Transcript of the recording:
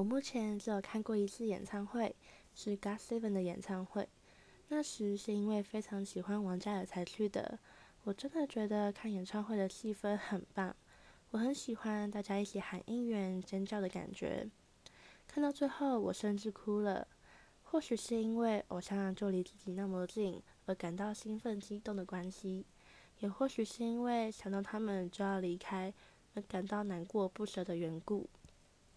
我目前只有看过一次演唱会，是 GOT7 的演唱会。那时是因为非常喜欢王嘉尔才去的。我真的觉得看演唱会的气氛很棒，我很喜欢大家一起喊应援、尖叫的感觉。看到最后，我甚至哭了。或许是因为偶像就离自己那么近而感到兴奋激动的关系，也或许是因为想到他们就要离开而感到难过不舍的缘故。